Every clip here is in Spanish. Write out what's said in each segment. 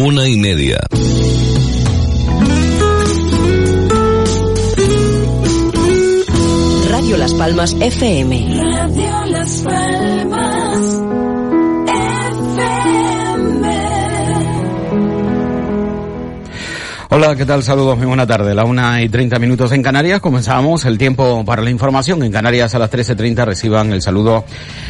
una y media. Radio Las Palmas FM. Radio Las Palmas Hola, ¿qué tal? Saludos, muy buena tarde. La una y treinta minutos en Canarias. Comenzamos el tiempo para la información. En Canarias a las trece treinta reciban el saludo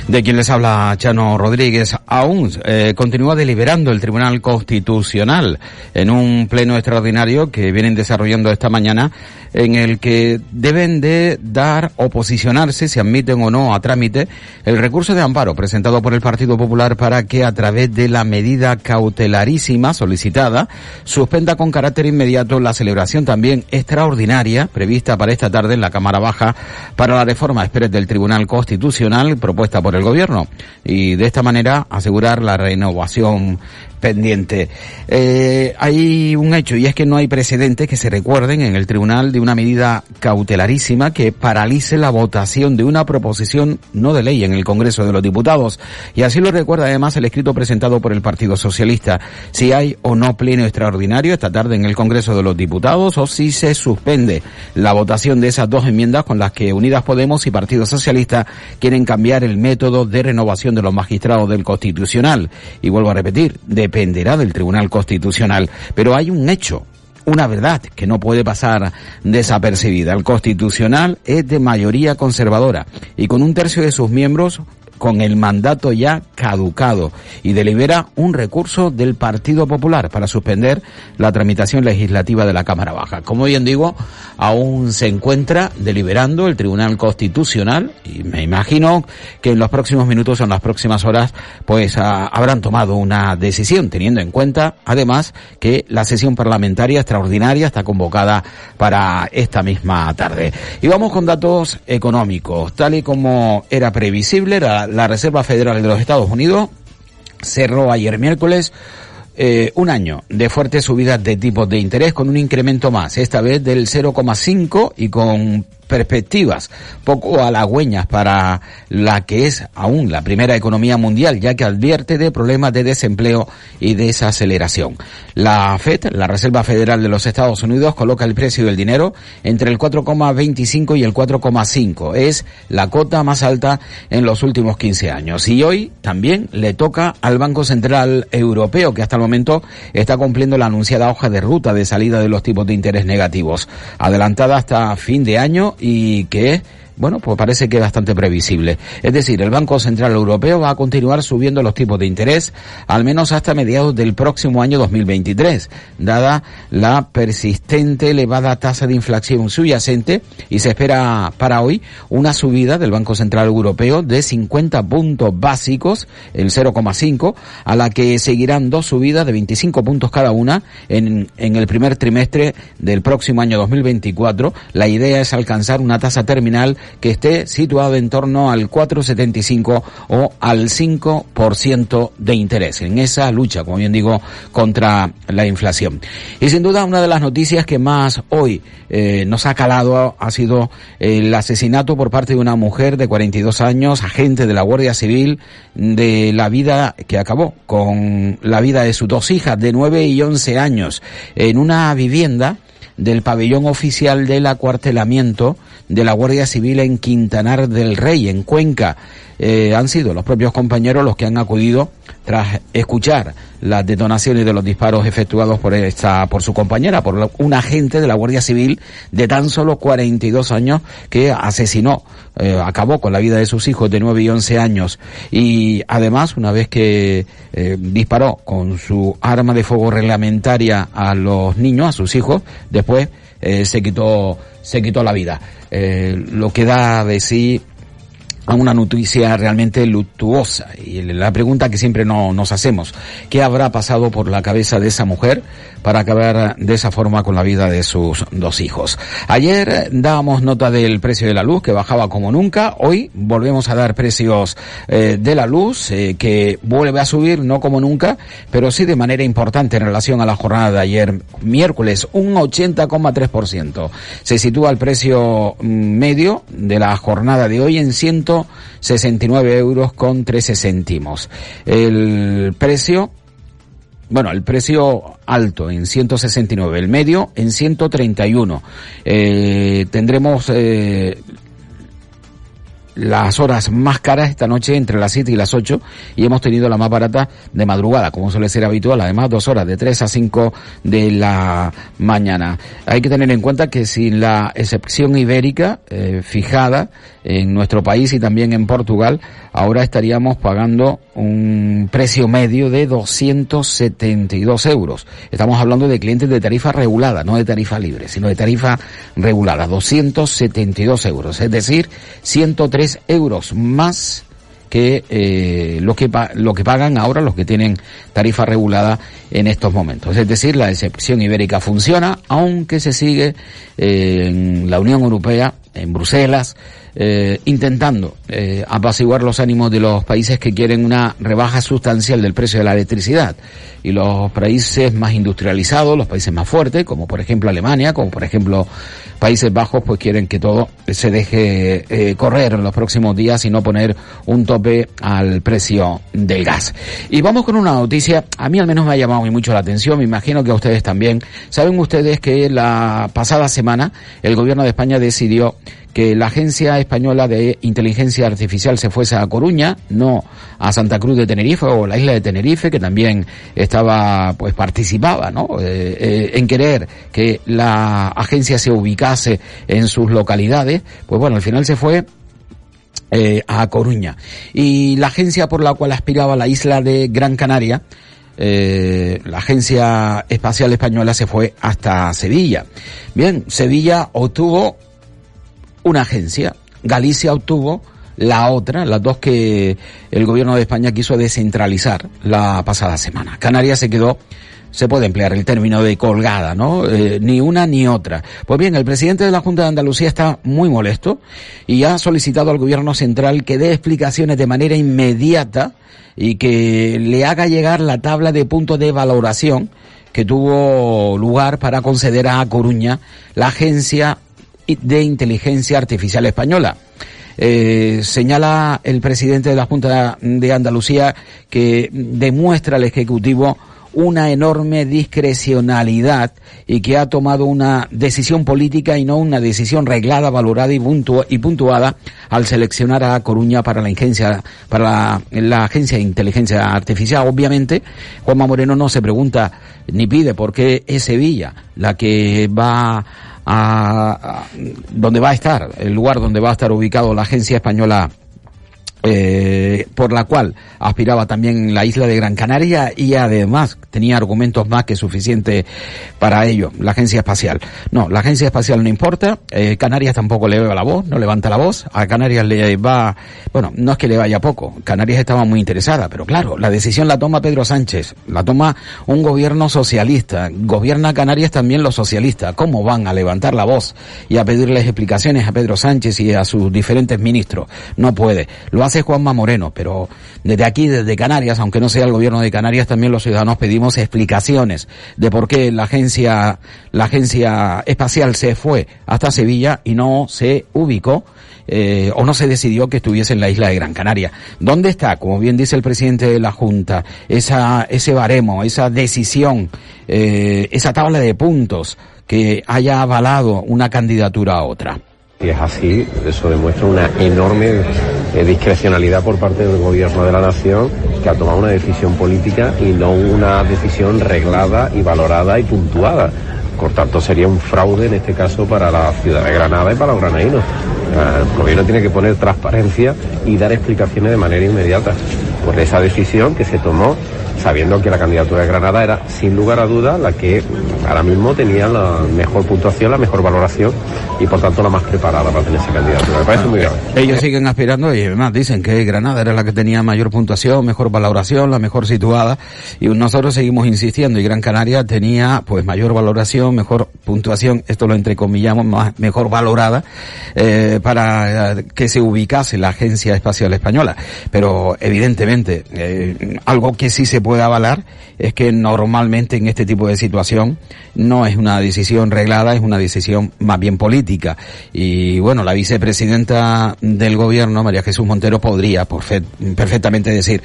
de quien les habla, Chano Rodríguez. Aún eh, continúa deliberando el Tribunal Constitucional en un pleno extraordinario que vienen desarrollando esta mañana en el que deben de dar o posicionarse, si admiten o no a trámite, el recurso de amparo presentado por el Partido Popular para que a través de la medida cautelarísima solicitada suspenda con carácter inmediato la celebración también extraordinaria prevista para esta tarde en la Cámara Baja para la reforma express del Tribunal Constitucional propuesta por el Gobierno. Y de esta manera asegurar la renovación pendiente. Eh, hay un hecho y es que no hay precedentes que se recuerden en el tribunal de una medida cautelarísima que paralice la votación de una proposición no de ley en el Congreso de los Diputados. Y así lo recuerda además el escrito presentado por el Partido Socialista. Si hay o no pleno extraordinario esta tarde en el Congreso de los Diputados o si se suspende la votación de esas dos enmiendas con las que Unidas Podemos y Partido Socialista quieren cambiar el método de renovación de los magistrados del Constitucional. Y vuelvo a repetir, de dependerá del Tribunal Constitucional. Pero hay un hecho, una verdad que no puede pasar desapercibida. El Constitucional es de mayoría conservadora y con un tercio de sus miembros con el mandato ya caducado y delibera un recurso del Partido Popular para suspender la tramitación legislativa de la Cámara Baja. Como bien digo, aún se encuentra deliberando el Tribunal Constitucional y me imagino que en los próximos minutos o en las próximas horas pues habrán tomado una decisión teniendo en cuenta además que la sesión parlamentaria extraordinaria está convocada para esta misma tarde. Y vamos con datos económicos. Tal y como era previsible, era la Reserva Federal de los Estados Unidos cerró ayer miércoles eh, un año de fuertes subidas de tipos de interés con un incremento más, esta vez del 0,5 y con perspectivas poco halagüeñas para la que es aún la primera economía mundial, ya que advierte de problemas de desempleo y desaceleración. La FED, la Reserva Federal de los Estados Unidos, coloca el precio del dinero entre el 4,25 y el 4,5. Es la cota más alta en los últimos 15 años. Y hoy también le toca al Banco Central Europeo, que hasta el momento está cumpliendo la anunciada hoja de ruta de salida de los tipos de interés negativos, adelantada hasta fin de año y que bueno, pues parece que es bastante previsible. Es decir, el Banco Central Europeo va a continuar subiendo los tipos de interés al menos hasta mediados del próximo año 2023, dada la persistente elevada tasa de inflación subyacente y se espera para hoy una subida del Banco Central Europeo de 50 puntos básicos, el 0,5, a la que seguirán dos subidas de 25 puntos cada una en, el primer trimestre del próximo año 2024. La idea es alcanzar una tasa terminal que esté situado en torno al 4,75 o al 5% de interés en esa lucha, como bien digo, contra la inflación. Y sin duda una de las noticias que más hoy eh, nos ha calado ha sido el asesinato por parte de una mujer de 42 años, agente de la Guardia Civil, de la vida que acabó con la vida de sus dos hijas de 9 y 11 años en una vivienda del pabellón oficial del acuartelamiento de la Guardia Civil en Quintanar del Rey, en Cuenca. Eh, han sido los propios compañeros los que han acudido tras escuchar las detonaciones de los disparos efectuados por esta, por su compañera, por un agente de la Guardia Civil de tan solo 42 años que asesinó, eh, acabó con la vida de sus hijos de 9 y 11 años y además una vez que eh, disparó con su arma de fuego reglamentaria a los niños, a sus hijos, después se quitó se quitó la vida. lo que da de sí a una noticia realmente luctuosa. Y la pregunta que siempre no, nos hacemos, ¿qué habrá pasado por la cabeza de esa mujer para acabar de esa forma con la vida de sus dos hijos? Ayer dábamos nota del precio de la luz que bajaba como nunca. Hoy volvemos a dar precios eh, de la luz eh, que vuelve a subir, no como nunca, pero sí de manera importante en relación a la jornada de ayer, miércoles, un 80,3%. Se sitúa el precio mm, medio de la jornada de hoy en ciento 69 euros con 13 céntimos. El precio bueno, el precio alto en 169, el medio en 131. Eh, tendremos eh, las horas más caras esta noche entre las 7 y las 8 y hemos tenido la más barata de madrugada, como suele ser habitual, además dos horas de 3 a 5 de la mañana. Hay que tener en cuenta que sin la excepción ibérica eh, fijada en nuestro país y también en Portugal, ahora estaríamos pagando un precio medio de 272 euros. Estamos hablando de clientes de tarifa regulada, no de tarifa libre, sino de tarifa regulada, 272 euros, es decir, 103 euros más que eh, lo que lo que pagan ahora los que tienen tarifa regulada en estos momentos. Es decir, la excepción ibérica funciona, aunque se sigue eh, en la Unión Europea, en Bruselas, eh, intentando eh, apaciguar los ánimos de los países que quieren una rebaja sustancial del precio de la electricidad. Y los países más industrializados, los países más fuertes, como por ejemplo Alemania, como por ejemplo Países Bajos, pues quieren que todo se deje eh, correr en los próximos días y no poner un tope al precio del gas. Y vamos con una noticia, a mí al menos me ha llamado muy mucho la atención, me imagino que a ustedes también. Saben ustedes que la pasada semana el gobierno de España decidió que la Agencia Española de Inteligencia Artificial se fuese a Coruña, no a Santa Cruz de Tenerife o la isla de Tenerife, que también estaba, pues participaba, ¿no? Eh, eh, en querer que la agencia se ubicase en sus localidades, pues bueno, al final se fue eh, a Coruña. Y la agencia por la cual aspiraba la isla de Gran Canaria, la Agencia Espacial Española se fue hasta Sevilla. Bien, Sevilla obtuvo una agencia. Galicia obtuvo la otra, las dos que el gobierno de España quiso descentralizar la pasada semana. Canarias se quedó se puede emplear el término de colgada, ¿no? Eh, ni una ni otra. Pues bien, el presidente de la Junta de Andalucía está muy molesto y ha solicitado al gobierno central que dé explicaciones de manera inmediata y que le haga llegar la tabla de puntos de valoración que tuvo lugar para conceder a Coruña la agencia de Inteligencia Artificial Española. Eh, señala el presidente de la Junta de Andalucía que demuestra al Ejecutivo una enorme discrecionalidad y que ha tomado una decisión política y no una decisión reglada, valorada y, puntuada al seleccionar a Coruña para la agencia, para la, agencia de inteligencia artificial. Obviamente, Juanma Moreno no se pregunta ni pide por qué es Sevilla la que va a, donde va a estar, el lugar donde va a estar ubicado la Agencia Española eh, por la cual aspiraba también la isla de Gran Canaria y además tenía argumentos más que suficientes para ello, la agencia espacial. No, la agencia espacial no importa, eh, Canarias tampoco le va la voz, no levanta la voz, a Canarias le va, bueno, no es que le vaya poco, Canarias estaba muy interesada, pero claro, la decisión la toma Pedro Sánchez, la toma un gobierno socialista, gobierna Canarias también los socialistas, ¿cómo van a levantar la voz y a pedirles explicaciones a Pedro Sánchez y a sus diferentes ministros? No puede, lo hace Juanma Moreno, pero desde aquí, desde Canarias, aunque no sea el gobierno de Canarias, también los ciudadanos pedimos explicaciones de por qué la agencia, la agencia espacial se fue hasta Sevilla y no se ubicó eh, o no se decidió que estuviese en la isla de Gran Canaria. ¿Dónde está, como bien dice el presidente de la Junta, esa, ese baremo, esa decisión, eh, esa tabla de puntos que haya avalado una candidatura a otra? Y es así, eso demuestra una enorme eh, discrecionalidad por parte del gobierno de la nación que ha tomado una decisión política y no una decisión reglada y valorada y puntuada. Por tanto, sería un fraude en este caso para la ciudad de Granada y para los granadinos. El gobierno tiene que poner transparencia y dar explicaciones de manera inmediata por esa decisión que se tomó sabiendo que la candidatura de Granada era sin lugar a dudas la que ahora mismo tenía la mejor puntuación, la mejor valoración y por tanto la más preparada para tener esa candidatura. Me parece muy grave. Ellos siguen aspirando y además dicen que Granada era la que tenía mayor puntuación, mejor valoración, la mejor situada y nosotros seguimos insistiendo y Gran Canaria tenía pues mayor valoración, mejor puntuación, esto lo entrecomillamos, más, mejor valorada eh, para que se ubicase la Agencia Espacial Española. Pero evidentemente eh, algo que sí se puede avalar es que normalmente en este tipo de situación no es una decisión reglada, es una decisión más bien política. Y bueno, la vicepresidenta del gobierno, María Jesús Montero, podría perfectamente decir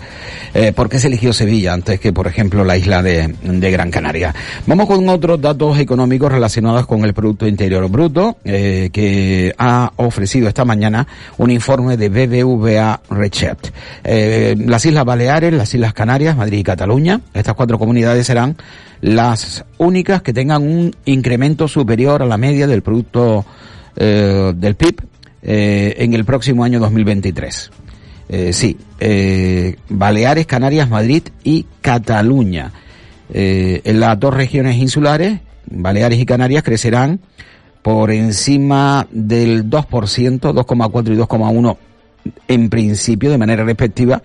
eh, por qué se eligió Sevilla antes que, por ejemplo, la isla de, Gran Canaria. Vamos con otros datos económicos relacionados con el Producto Interior Bruto, eh, que ha ofrecido esta mañana un informe de BBVA Research. Eh, las Islas Baleares, las Islas Canarias, Madrid y Cataluña, estas comunidades serán las únicas que tengan un incremento superior a la media del Producto eh, del PIB eh, en el próximo año 2023. Eh, sí, eh, Baleares, Canarias, Madrid y Cataluña. En las dos regiones insulares, Baleares y Canarias, crecerán por encima del 2%, 2,4 y 2,1 en principio de manera respectiva,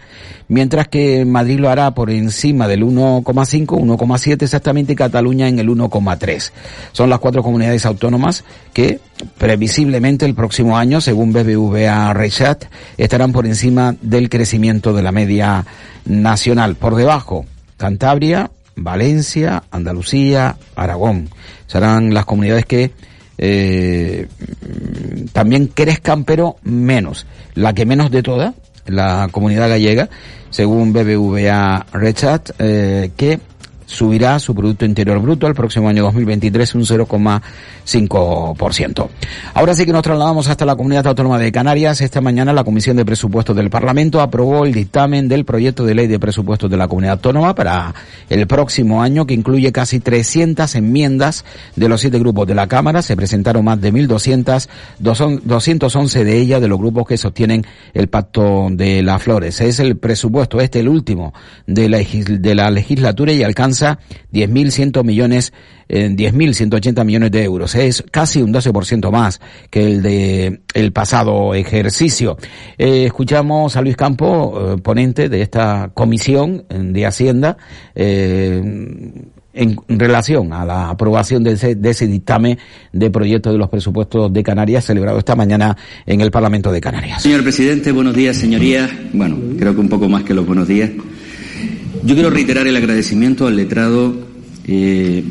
mientras que Madrid lo hará por encima del 1,5, 1,7 exactamente y Cataluña en el 1,3. Son las cuatro comunidades autónomas que previsiblemente el próximo año, según BBVA Research, estarán por encima del crecimiento de la media nacional. Por debajo, Cantabria, Valencia, Andalucía, Aragón. Serán las comunidades que eh, también crezcan, pero menos. La que menos de todas, la comunidad gallega, según BBVA Rechat, eh, que subirá su Producto Interior Bruto el próximo año 2023 un 0,5%. Ahora sí que nos trasladamos hasta la Comunidad Autónoma de Canarias. Esta mañana la Comisión de Presupuestos del Parlamento aprobó el dictamen del proyecto de ley de presupuestos de la Comunidad Autónoma para el próximo año que incluye casi 300 enmiendas de los siete grupos de la Cámara. Se presentaron más de 1.200, 211 de ellas de los grupos que sostienen el Pacto de las Flores. Es el presupuesto, este el último de la, de la legislatura y alcanza 10.100 millones, eh, 10.180 millones de euros. Es casi un 12% más que el de el pasado ejercicio. Eh, escuchamos a Luis Campo, eh, ponente de esta comisión de Hacienda, eh, en relación a la aprobación de ese, de ese, dictamen de proyecto de los presupuestos de Canarias celebrado esta mañana en el Parlamento de Canarias. Señor presidente, buenos días, señorías. Bueno, creo que un poco más que los buenos días. Yo quiero reiterar el agradecimiento al letrado, eh,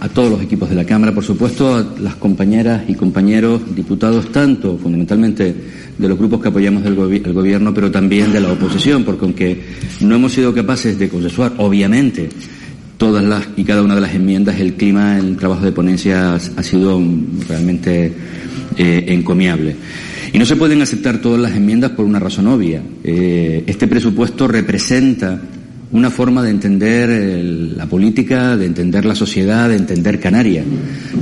a todos los equipos de la Cámara, por supuesto, a las compañeras y compañeros diputados, tanto fundamentalmente de los grupos que apoyamos el, gobi el gobierno, pero también de la oposición, porque aunque no hemos sido capaces de consensuar, obviamente, todas las y cada una de las enmiendas, el clima, el trabajo de ponencia ha, sido realmente eh, encomiable. Y no se pueden aceptar todas las enmiendas por una razón obvia. Eh, este presupuesto representa una forma de entender el, la política, de entender la sociedad, de entender Canarias.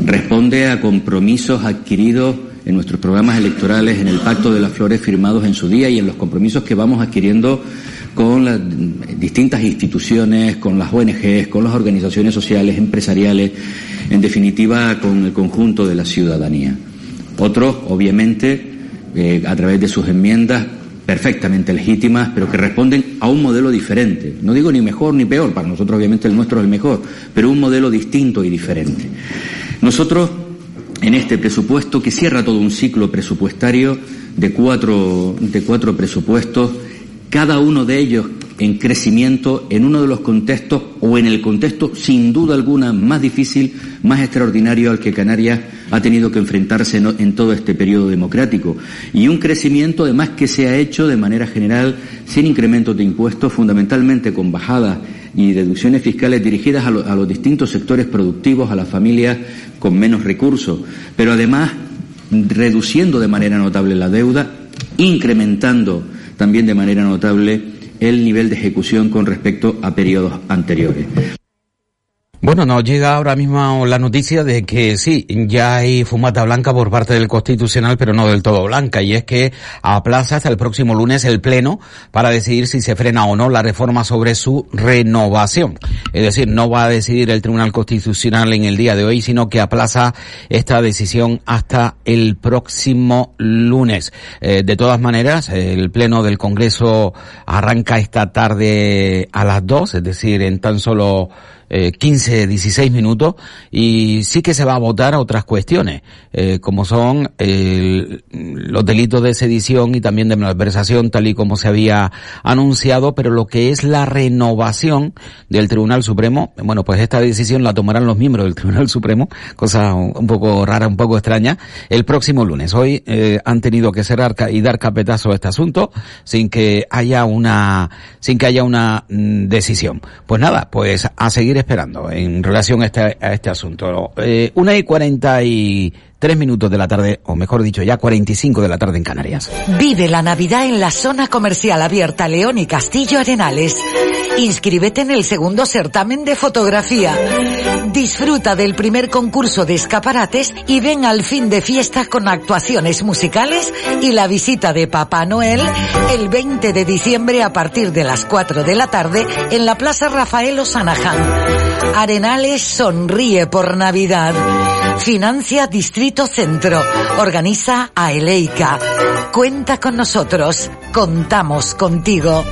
Responde a compromisos adquiridos en nuestros programas electorales, en el Pacto de las Flores firmados en su día y en los compromisos que vamos adquiriendo con las distintas instituciones, con las ONGs, con las organizaciones sociales, empresariales, en definitiva con el conjunto de la ciudadanía. Otros, obviamente, eh, a través de sus enmiendas, perfectamente legítimas, pero que responden a un modelo diferente. No digo ni mejor ni peor, para nosotros obviamente el nuestro es el mejor, pero un modelo distinto y diferente. Nosotros, en este presupuesto que cierra todo un ciclo presupuestario de cuatro, de cuatro presupuestos, cada uno de ellos en crecimiento en uno de los contextos o en el contexto sin duda alguna más difícil, más extraordinario al que Canarias ha tenido que enfrentarse en, todo este periodo democrático. Y un crecimiento además que se ha hecho de manera general sin incrementos de impuestos, fundamentalmente con bajadas y deducciones fiscales dirigidas a los distintos sectores productivos, a las familias con menos recursos, pero además reduciendo de manera notable la deuda, incrementando también de manera notable el nivel de ejecución con respecto a periodos anteriores. Bueno, nos llega ahora mismo la noticia de que sí, ya hay fumata blanca por parte del Constitucional, pero no del todo blanca, y es que aplaza hasta el próximo lunes el Pleno para decidir si se frena o no la reforma sobre su renovación. Es decir, no va a decidir el Tribunal Constitucional en el día de hoy, sino que aplaza esta decisión hasta el próximo lunes. Eh, de todas maneras, el Pleno del Congreso arranca esta tarde a las dos, es decir, en tan solo eh, 15, 16 minutos y sí que se va a votar a otras cuestiones, eh, como son eh, los delitos de sedición y también de malversación, tal y como se había anunciado, pero lo que es la renovación del Tribunal Supremo, bueno, pues esta decisión la tomarán los miembros del Tribunal Supremo, cosa un poco rara, un poco extraña, el próximo lunes. Hoy eh, han tenido que cerrar y dar capetazo a este asunto sin que haya una, sin que haya una mm, decisión. Pues nada, pues a seguir esperando en relación a este, este asunto. Eh, una y cuarenta y tres minutos de la tarde, o mejor dicho, ya 45 de la tarde en Canarias. Vive la Navidad en la zona comercial abierta León y Castillo Arenales. Inscríbete en el segundo certamen de fotografía. Disfruta del primer concurso de escaparates y ven al fin de fiesta con actuaciones musicales y la visita de Papá Noel el 20 de diciembre a partir de las 4 de la tarde en la Plaza Rafael Osanaján. Arenales sonríe por Navidad. Financia Distrito Centro. Organiza a Eleica. Cuenta con nosotros. Contamos contigo.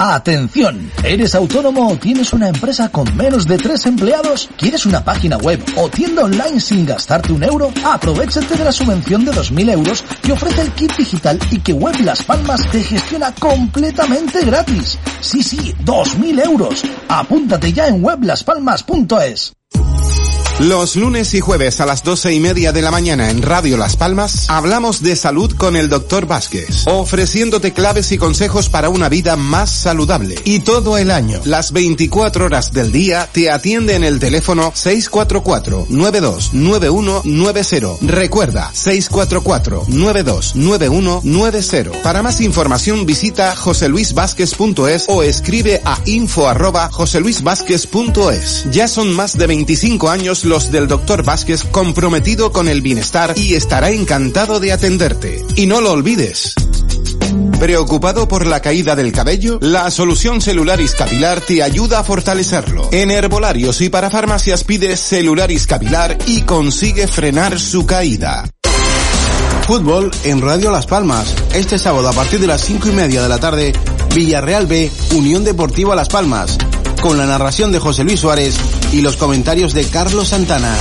Atención, ¿eres autónomo o tienes una empresa con menos de tres empleados? ¿Quieres una página web o tienda online sin gastarte un euro? Aprovechate de la subvención de 2.000 euros que ofrece el kit digital y que Web Las Palmas te gestiona completamente gratis. Sí, sí, 2.000 euros. Apúntate ya en weblaspalmas.es. Los lunes y jueves a las doce y media de la mañana en Radio Las Palmas hablamos de salud con el Dr. Vázquez, ofreciéndote claves y consejos para una vida más saludable. Y todo el año, las 24 horas del día, te atiende en el teléfono 644-929190. Recuerda, 644-929190. Para más información visita joseluisvázquez.es o escribe a info arroba joseluisvázquez.es. Ya son más de 25 años los del Dr. Vázquez comprometido con el bienestar y estará encantado de atenderte. Y no lo olvides. ¿Preocupado por la caída del cabello? La solución Celularis Capilar te ayuda a fortalecerlo. En herbolarios y para farmacias pides Celularis Capilar y consigue frenar su caída. Fútbol en Radio Las Palmas. Este sábado a partir de las cinco y media de la tarde, Villarreal B, Unión Deportiva Las Palmas con la narración de José Luis Suárez y los comentarios de Carlos Santana.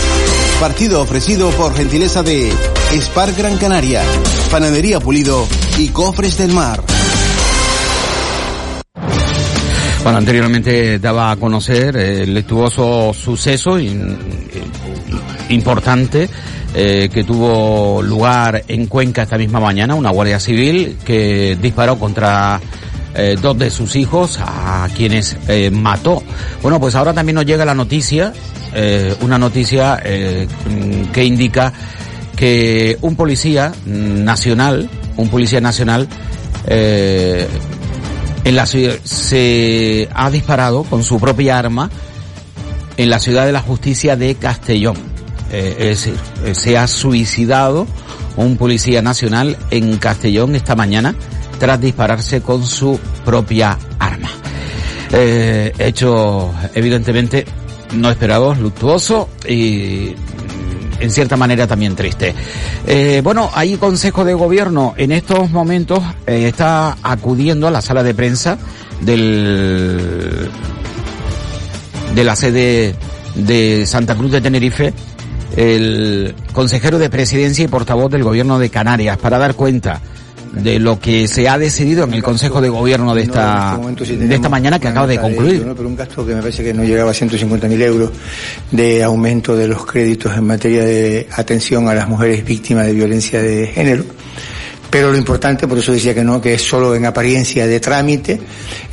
Partido ofrecido por gentileza de Spar Gran Canaria, Panadería Pulido y Cofres del Mar. Bueno, anteriormente daba a conocer el lectuoso suceso importante eh, que tuvo lugar en Cuenca esta misma mañana, una guardia civil que disparó contra eh, dos de sus hijos a quienes eh, mató. Bueno, pues ahora también nos llega la noticia, eh, una noticia eh, que indica que un policía nacional, un policía nacional, en la ciudad, se ha disparado con su propia arma en la ciudad de la justicia de Castellón. Es decir, se ha suicidado un policía nacional en Castellón esta mañana tras dispararse con su propia arma. Eh, hecho evidentemente no esperado, luctuoso y en cierta manera también triste. Eh, bueno, hay Consejo de Gobierno en estos momentos eh, está acudiendo a la sala de prensa del de la sede de Santa Cruz de Tenerife el consejero de presidencia y portavoz del gobierno de Canarias para dar cuenta de lo que se ha decidido en el Consejo de Gobierno de esta, de esta mañana que acaba de concluir. ¿no? Pero un gasto que me parece que no llegaba a 150.000 euros de aumento de los créditos en materia de atención a las mujeres víctimas de violencia de género. Pero lo importante, por eso decía que no, que es solo en apariencia de trámite,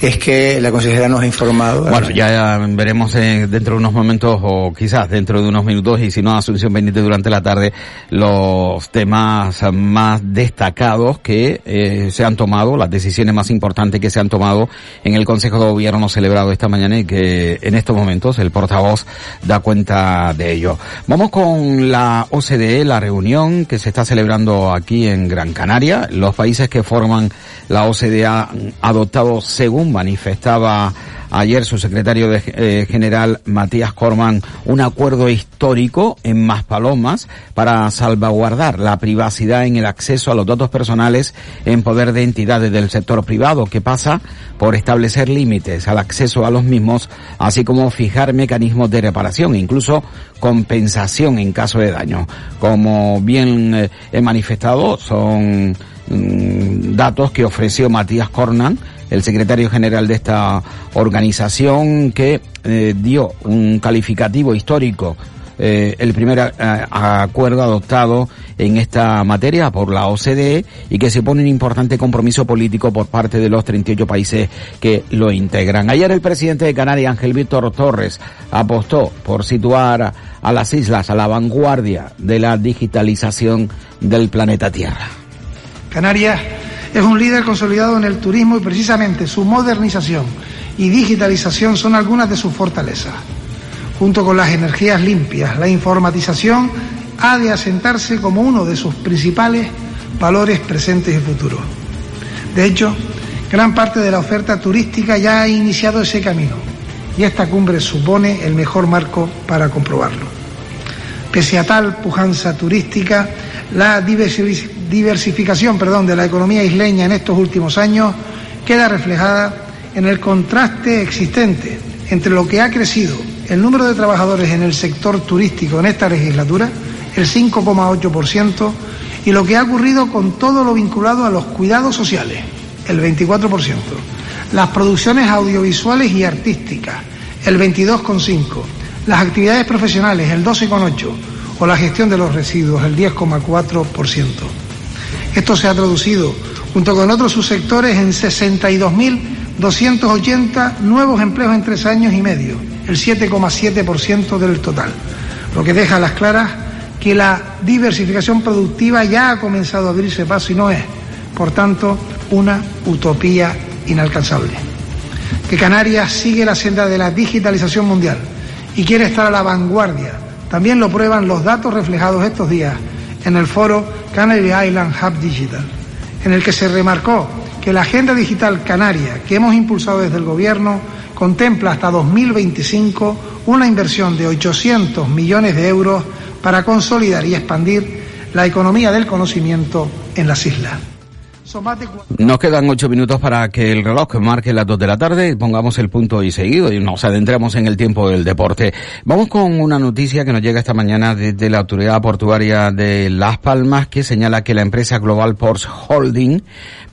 es que la consejera nos ha informado. Bueno, ya veremos eh, dentro de unos momentos o quizás dentro de unos minutos y si no Asunción pendiente durante la tarde los temas más destacados que eh, se han tomado, las decisiones más importantes que se han tomado en el Consejo de Gobierno celebrado esta mañana y que en estos momentos el portavoz da cuenta de ello. Vamos con la OCDE, la reunión que se está celebrando aquí en Gran Canaria los países que forman la OCDE han adoptado, según manifestaba ayer su secretario eh, general Matías Corman un acuerdo histórico en Maspalomas para salvaguardar la privacidad en el acceso a los datos personales en poder de entidades del sector privado, que pasa por establecer límites al acceso a los mismos, así como fijar mecanismos de reparación, incluso compensación en caso de daño. Como bien eh, he manifestado, son mm, datos que ofreció Matías Cornan, el secretario general de esta organización, que eh, dio un calificativo histórico eh, el primer a, acuerdo adoptado en esta materia por la OCDE y que se pone un importante compromiso político por parte de los 38 países que lo integran. Ayer el presidente de Canarias, Ángel Víctor Torres, apostó por situar a las islas a la vanguardia de la digitalización del planeta Tierra. Canarias es un líder consolidado en el turismo y precisamente su modernización y digitalización son algunas de sus fortalezas. Junto con las energías limpias, la informatización ha de asentarse como uno de sus principales valores presentes y futuros. De hecho, gran parte de la oferta turística ya ha iniciado ese camino y esta cumbre supone el mejor marco para comprobarlo. Pese a tal pujanza turística, la diversificación perdón, de la economía isleña en estos últimos años queda reflejada en el contraste existente entre lo que ha crecido el número de trabajadores en el sector turístico en esta legislatura, el 5,8%, y lo que ha ocurrido con todo lo vinculado a los cuidados sociales, el 24%, las producciones audiovisuales y artísticas, el 22,5%, las actividades profesionales, el 12,8%, o la gestión de los residuos, el 10,4%. Esto se ha traducido, junto con otros subsectores, en 62.280 nuevos empleos en tres años y medio, el 7,7% del total, lo que deja a las claras que la diversificación productiva ya ha comenzado a abrirse paso y no es, por tanto, una utopía inalcanzable. Que Canarias sigue la senda de la digitalización mundial y quiere estar a la vanguardia. También lo prueban los datos reflejados estos días en el foro Canary Island Hub Digital, en el que se remarcó que la agenda digital canaria que hemos impulsado desde el Gobierno contempla hasta 2025 una inversión de 800 millones de euros para consolidar y expandir la economía del conocimiento en las islas. Nos quedan ocho minutos para que el reloj marque las dos de la tarde, pongamos el punto y seguido y nos adentremos en el tiempo del deporte. Vamos con una noticia que nos llega esta mañana desde la autoridad portuaria de Las Palmas que señala que la empresa Global Ports Holding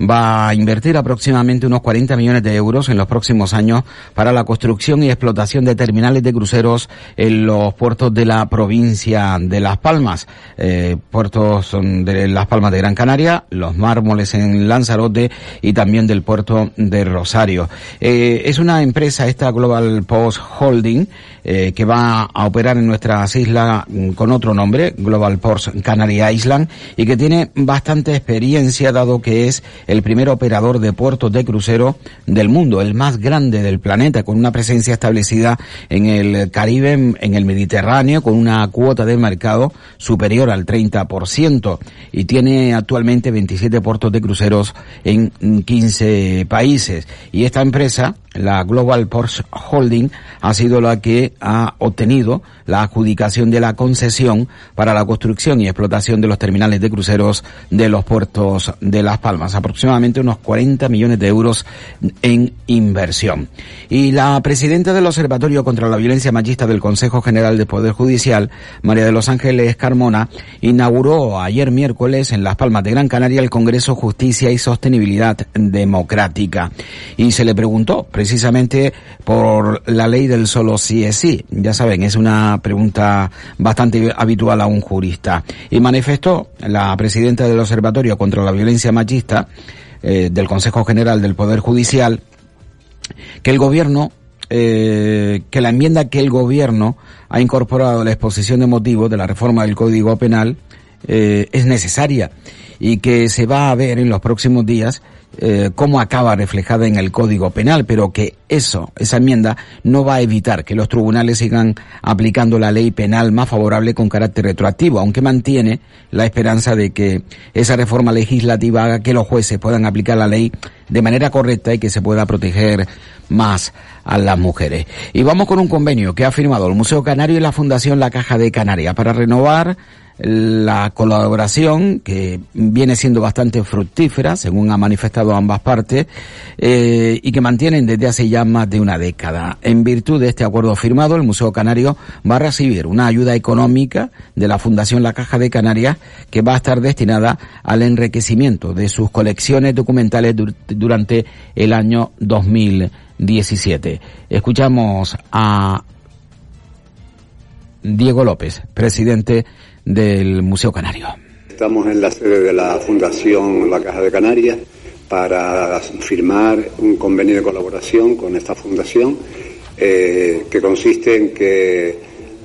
va a invertir aproximadamente unos 40 millones de euros en los próximos años para la construcción y explotación de terminales de cruceros en los puertos de la provincia de Las Palmas. Eh, puertos de Las Palmas de Gran Canaria, los mármoles en Lanzarote y también del puerto de Rosario. Eh, es una empresa, esta Global Post Holding, eh, que va a operar en nuestras islas mm, con otro nombre, Global Ports Canary Island, y que tiene bastante experiencia dado que es el primer operador de puertos de crucero del mundo, el más grande del planeta, con una presencia establecida en el Caribe, en el Mediterráneo, con una cuota de mercado superior al 30%, y tiene actualmente 27 puertos de cruceros en 15 países. Y esta empresa, la Global Ports Holding, ha sido la que ha obtenido la adjudicación de la concesión para la construcción y explotación de los terminales de cruceros de los puertos de Las Palmas, aproximadamente unos 40 millones de euros en inversión. Y la presidenta del Observatorio contra la Violencia Machista del Consejo General del Poder Judicial, María de los Ángeles Carmona, inauguró ayer miércoles en Las Palmas de Gran Canaria el Congreso Justicia y Sostenibilidad Democrática. Y se le preguntó precisamente por la ley del solo sí es sí. Ya saben, es una pregunta bastante habitual a un jurista. Y manifestó la presidenta del Observatorio contra la Violencia Machista eh, del Consejo General del Poder Judicial que el gobierno eh, que la enmienda que el gobierno ha incorporado a la exposición de motivos de la reforma del Código Penal eh, es necesaria y que se va a ver en los próximos días eh, cómo acaba reflejada en el Código Penal, pero que eso, esa enmienda, no va a evitar que los tribunales sigan aplicando la ley penal más favorable con carácter retroactivo, aunque mantiene la esperanza de que esa reforma legislativa haga que los jueces puedan aplicar la ley de manera correcta y que se pueda proteger más a las mujeres. Y vamos con un convenio que ha firmado el Museo Canario y la Fundación La Caja de Canarias para renovar la colaboración que viene siendo bastante fructífera, según han manifestado ambas partes, eh, y que mantienen desde hace ya más de una década. En virtud de este acuerdo firmado, el Museo Canario va a recibir una ayuda económica de la Fundación La Caja de Canarias que va a estar destinada al enriquecimiento de sus colecciones documentales durante el año 2017. Escuchamos a Diego López, presidente del Museo Canario. Estamos en la sede de la Fundación La Caja de Canarias para firmar un convenio de colaboración con esta fundación eh, que consiste en que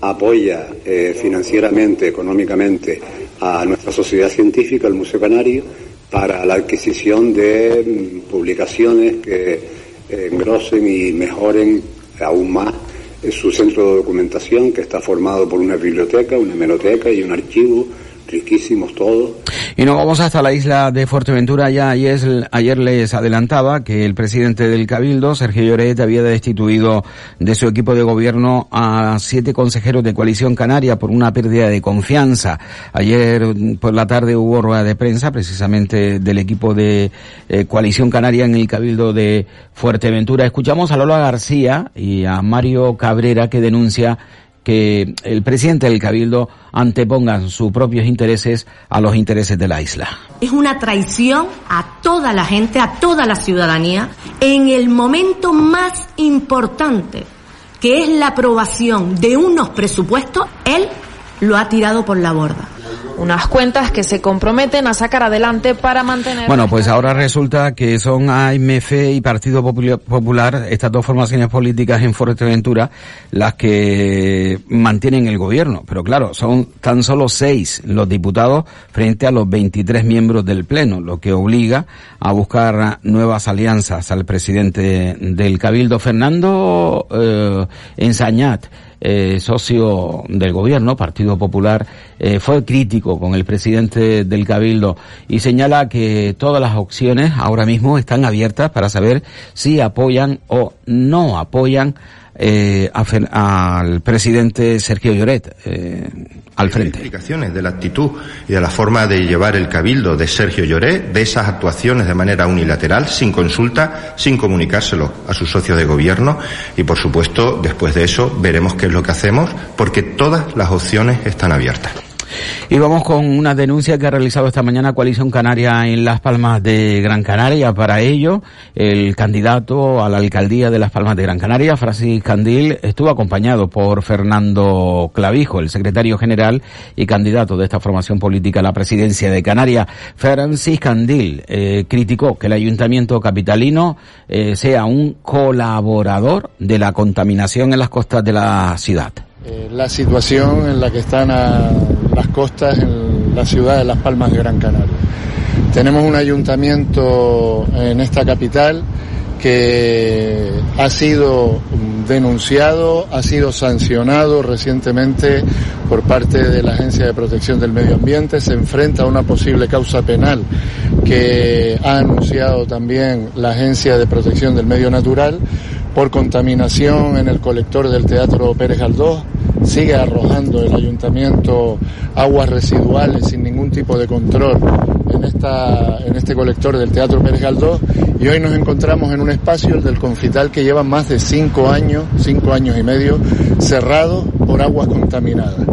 apoya eh, financieramente, económicamente a nuestra sociedad científica, el Museo Canario, para la adquisición de mm, publicaciones que eh, engrosen y mejoren aún más es su centro de documentación que está formado por una biblioteca, una hemeroteca y un archivo riquísimos todos. Y nos vamos hasta la isla de Fuerteventura. Ya ayer, ayer les adelantaba que el presidente del Cabildo, Sergio Lloret, había destituido de su equipo de gobierno a siete consejeros de Coalición Canaria por una pérdida de confianza. Ayer por la tarde hubo rueda de prensa precisamente del equipo de eh, Coalición Canaria en el Cabildo de Fuerteventura. Escuchamos a Lola García y a Mario Cabrera que denuncia que el presidente del Cabildo antepongan sus propios intereses a los intereses de la isla. Es una traición a toda la gente, a toda la ciudadanía, en el momento más importante, que es la aprobación de unos presupuestos, él lo ha tirado por la borda unas cuentas que se comprometen a sacar adelante para mantener. Bueno, pues ahora resulta que son AMF y Partido Popular, estas dos formaciones políticas en Fuerteventura, las que mantienen el gobierno. Pero claro, son tan solo seis los diputados frente a los 23 miembros del Pleno, lo que obliga a buscar nuevas alianzas al presidente del Cabildo, Fernando eh, Ensañat eh, socio del gobierno, Partido Popular, eh, fue crítico con el presidente del Cabildo y señala que todas las opciones ahora mismo están abiertas para saber si apoyan o no apoyan eh, al presidente Sergio Lloret eh, al frente. Explicaciones de la actitud y de la forma de llevar el cabildo de Sergio Lloret, de esas actuaciones de manera unilateral, sin consulta, sin comunicárselo a su socio de gobierno y, por supuesto, después de eso veremos qué es lo que hacemos, porque todas las opciones están abiertas. Y vamos con una denuncia que ha realizado esta mañana Coalición Canaria en Las Palmas de Gran Canaria. Para ello, el candidato a la alcaldía de Las Palmas de Gran Canaria, Francis Candil, estuvo acompañado por Fernando Clavijo, el secretario general y candidato de esta formación política a la presidencia de Canarias. Francis Candil eh, criticó que el ayuntamiento capitalino eh, sea un colaborador de la contaminación en las costas de la ciudad. Eh, la situación en la que están las costas en la ciudad de Las Palmas de Gran Canaria. Tenemos un ayuntamiento en esta capital que ha sido denunciado, ha sido sancionado recientemente por parte de la Agencia de Protección del Medio Ambiente, se enfrenta a una posible causa penal que ha anunciado también la Agencia de Protección del Medio Natural por contaminación en el colector del Teatro Pérez Galdós. Sigue arrojando el ayuntamiento aguas residuales sin ningún tipo de control en, esta, en este colector del Teatro Pérez Galdós y hoy nos encontramos en un espacio, el del Confital, que lleva más de cinco años, cinco años y medio, cerrado por aguas contaminadas.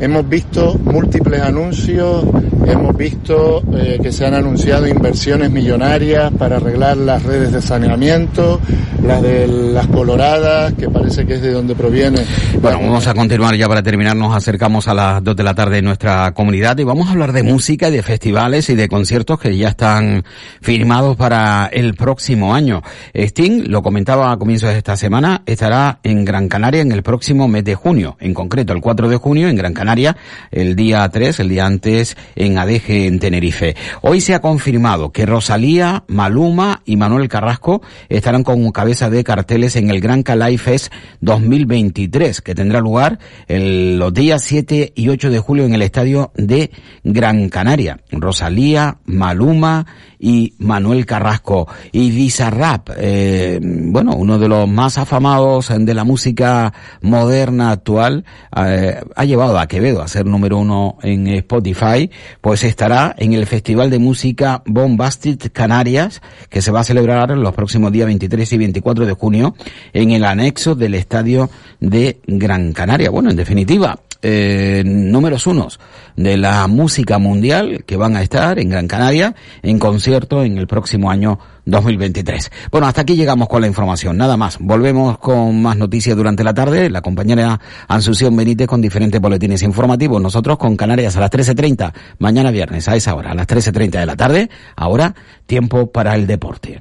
Hemos visto múltiples anuncios, hemos visto eh, que se han anunciado inversiones millonarias para arreglar las redes de saneamiento, las de las coloradas, que parece que es de donde proviene. Bueno, vamos a continuar ya para terminar, nos acercamos a las dos de la tarde en nuestra comunidad y vamos a hablar de música y de festivales y de conciertos que ya están firmados para el próximo año. Sting, lo comentaba a comienzos de esta semana, estará en Gran Canaria en el próximo mes de junio, en concreto el 4 de junio en Gran Canaria el día 3, el día antes en en Adeje, en Tenerife. Hoy se ha confirmado que Rosalía, Maluma y Manuel Carrasco estarán con cabeza de carteles en el Gran Calais Fest 2023, que tendrá lugar el, los días 7 y 8 de julio en el estadio de Gran Canaria. Rosalía, Maluma y Manuel Carrasco y Bizarrap, eh, bueno, uno de los más afamados de la música moderna actual, eh, ha llevado a Quevedo a ser número uno en Spotify, pues estará en el Festival de Música Bombastic Canarias, que se va a celebrar los próximos días 23 y 24 de junio en el anexo del Estadio de Gran Canaria. Bueno, en definitiva, eh, números unos de la música mundial que van a estar en Gran Canaria en concierto en el próximo año 2023. Bueno, hasta aquí llegamos con la información. Nada más. Volvemos con más noticias durante la tarde. La compañera Ansución Benítez con diferentes boletines informativos. Nosotros con Canarias a las 13.30. Mañana viernes a esa hora, a las 13.30 de la tarde. Ahora, tiempo para el deporte.